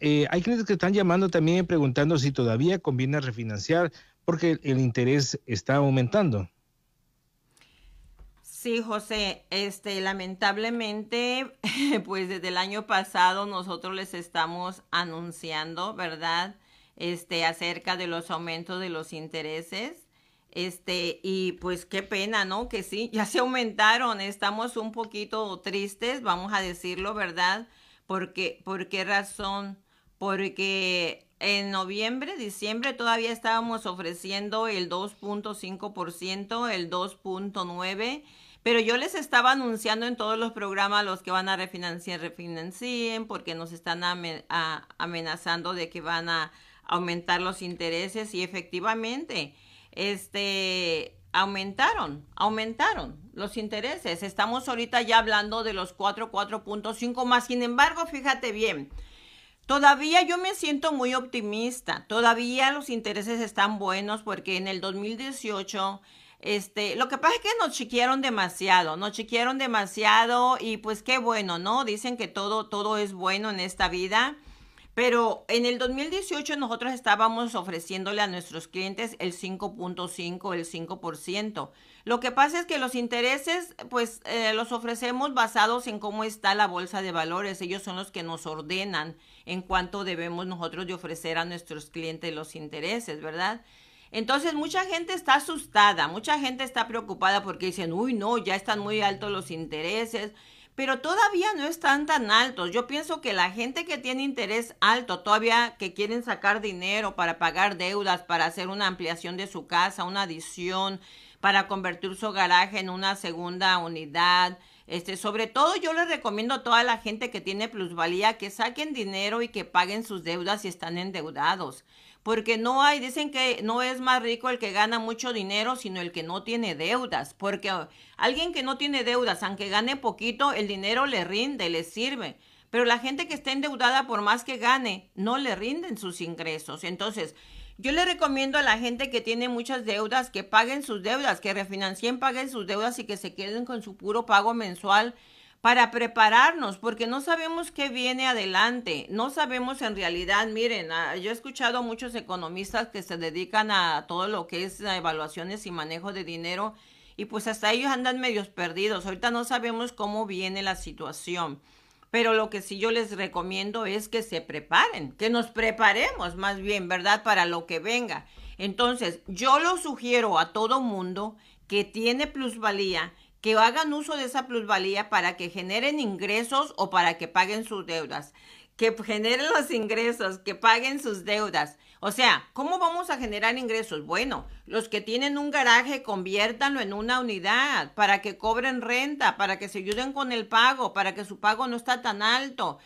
Eh, hay clientes que están llamando también preguntando si todavía conviene refinanciar porque el interés está aumentando. Sí, José, este, lamentablemente, pues desde el año pasado nosotros les estamos anunciando, ¿verdad? Este, acerca de los aumentos de los intereses. Este, y pues qué pena, ¿no? Que sí, ya se aumentaron, estamos un poquito tristes, vamos a decirlo, ¿verdad? Porque, ¿por qué razón? Porque en noviembre, diciembre todavía estábamos ofreciendo el 2.5%, el 2.9%, pero yo les estaba anunciando en todos los programas los que van a refinanciar, refinancien, porque nos están amenazando de que van a aumentar los intereses y efectivamente, este, aumentaron, aumentaron los intereses. Estamos ahorita ya hablando de los 4, 4.5 más. Sin embargo, fíjate bien, Todavía yo me siento muy optimista. Todavía los intereses están buenos porque en el 2018 este, lo que pasa es que nos chiquieron demasiado, nos chiquieron demasiado y pues qué bueno, ¿no? Dicen que todo, todo es bueno en esta vida. Pero en el 2018 nosotros estábamos ofreciéndole a nuestros clientes el 5.5, el 5%. Lo que pasa es que los intereses, pues eh, los ofrecemos basados en cómo está la bolsa de valores. Ellos son los que nos ordenan en cuánto debemos nosotros ofrecer a nuestros clientes los intereses, ¿verdad? Entonces mucha gente está asustada, mucha gente está preocupada porque dicen, uy, no, ya están muy altos los intereses, pero todavía no están tan altos. Yo pienso que la gente que tiene interés alto, todavía que quieren sacar dinero para pagar deudas, para hacer una ampliación de su casa, una adición, para convertir su garaje en una segunda unidad, este, sobre todo yo les recomiendo a toda la gente que tiene plusvalía que saquen dinero y que paguen sus deudas si están endeudados porque no hay, dicen que no es más rico el que gana mucho dinero, sino el que no tiene deudas, porque alguien que no tiene deudas, aunque gane poquito, el dinero le rinde, le sirve. Pero la gente que está endeudada, por más que gane, no le rinden sus ingresos. Entonces, yo le recomiendo a la gente que tiene muchas deudas que paguen sus deudas, que refinancien, paguen sus deudas y que se queden con su puro pago mensual para prepararnos, porque no sabemos qué viene adelante, no sabemos en realidad, miren, ah, yo he escuchado a muchos economistas que se dedican a todo lo que es evaluaciones y manejo de dinero y pues hasta ellos andan medios perdidos, ahorita no sabemos cómo viene la situación. Pero lo que sí yo les recomiendo es que se preparen, que nos preparemos más bien, ¿verdad? Para lo que venga. Entonces, yo lo sugiero a todo mundo que tiene plusvalía que hagan uso de esa plusvalía para que generen ingresos o para que paguen sus deudas. Que generen los ingresos, que paguen sus deudas. O sea, ¿cómo vamos a generar ingresos? Bueno, los que tienen un garaje, conviértanlo en una unidad para que cobren renta, para que se ayuden con el pago, para que su pago no está tan alto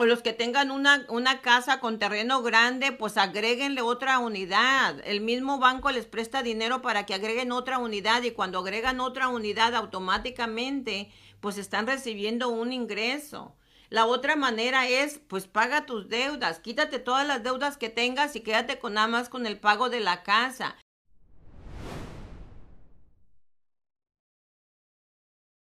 o los que tengan una, una casa con terreno grande, pues agréguenle otra unidad. El mismo banco les presta dinero para que agreguen otra unidad y cuando agregan otra unidad automáticamente, pues están recibiendo un ingreso. La otra manera es, pues paga tus deudas, quítate todas las deudas que tengas y quédate con nada más con el pago de la casa.